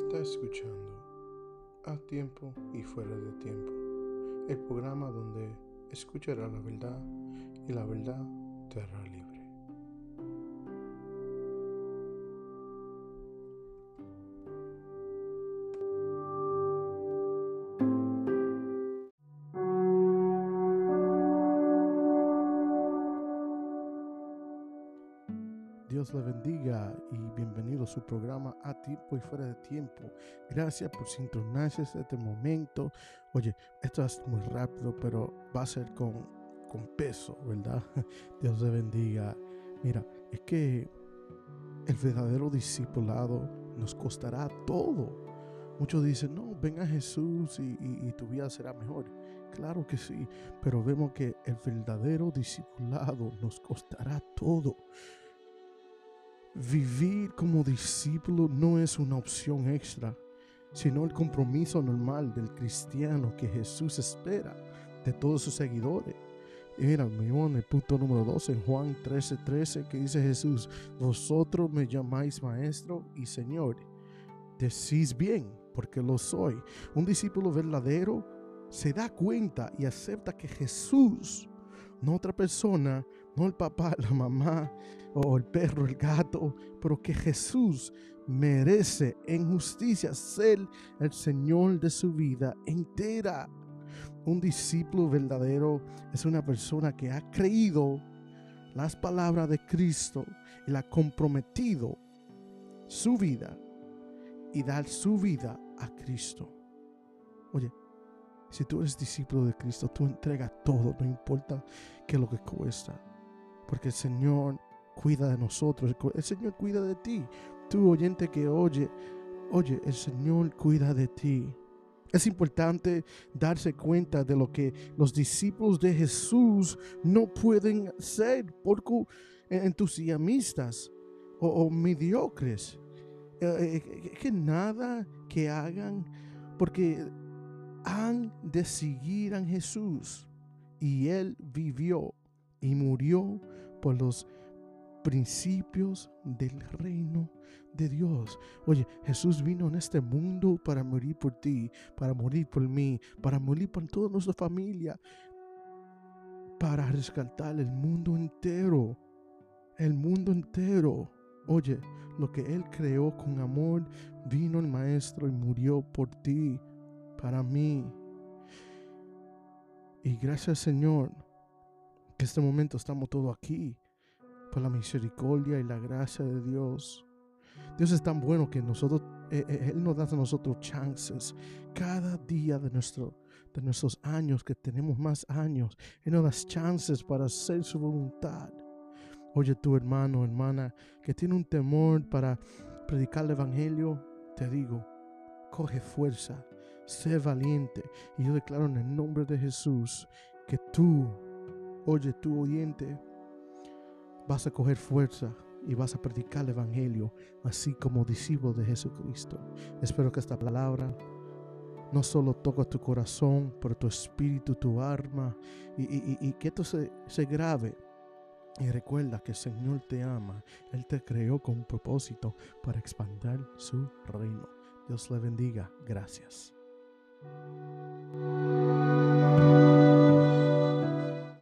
Está escuchando a tiempo y fuera de tiempo, el programa donde escuchará la verdad y la verdad te hará libre. Dios le bendiga y bienvenido a su programa A Tiempo y Fuera de Tiempo. Gracias por sintonarse este momento. Oye, esto es muy rápido, pero va a ser con, con peso, ¿verdad? Dios le bendiga. Mira, es que el verdadero discipulado nos costará todo. Muchos dicen, no, ven a Jesús y, y, tu vida será mejor. Claro que sí, pero vemos que el verdadero discipulado nos costará todo. Vivir como discípulo no es una opción extra, sino el compromiso normal del cristiano que Jesús espera de todos sus seguidores. Mira, en el punto número 2, en Juan 13:13, 13, que dice Jesús, vosotros me llamáis maestro y Señor. Decís bien, porque lo soy. Un discípulo verdadero se da cuenta y acepta que Jesús, no otra persona, el papá, la mamá, o el perro, el gato, pero que Jesús merece en justicia ser el Señor de su vida entera. Un discípulo verdadero es una persona que ha creído las palabras de Cristo y la ha comprometido su vida y dar su vida a Cristo. Oye, si tú eres discípulo de Cristo, tú entregas todo, no importa qué es lo que cuesta. Porque el Señor cuida de nosotros, el Señor cuida de ti. Tú oyente que oye, oye, el Señor cuida de ti. Es importante darse cuenta de lo que los discípulos de Jesús no pueden ser poco entusiastas o, mediocres. Eh, eh, que nada que hagan porque han de seguir a Jesús. Y Él vivió y murió por los principios del reino de Dios. Oye, Jesús vino en este mundo para morir por ti, para morir por mí, para morir por toda nuestra familia, para rescatar el mundo entero, el mundo entero. Oye, lo que Él creó con amor, vino el Maestro y murió por ti, para mí. Y gracias Señor, que este momento estamos todos aquí por la misericordia y la gracia de Dios. Dios es tan bueno que nosotros, eh, Él nos da a nosotros chances cada día de, nuestro, de nuestros años, que tenemos más años. Él nos da chances para hacer su voluntad. Oye, tu hermano, hermana, que tiene un temor para predicar el Evangelio, te digo, coge fuerza, sé valiente. Y yo declaro en el nombre de Jesús que tú, oye, tu oyente, vas a coger fuerza y vas a predicar el Evangelio, así como discípulo de Jesucristo. Espero que esta palabra no solo toque tu corazón, pero tu espíritu, tu alma, y, que esto se, se grave. Y recuerda que el Señor te ama. Él te creó con un propósito para expandir su reino. Dios le bendiga. Gracias.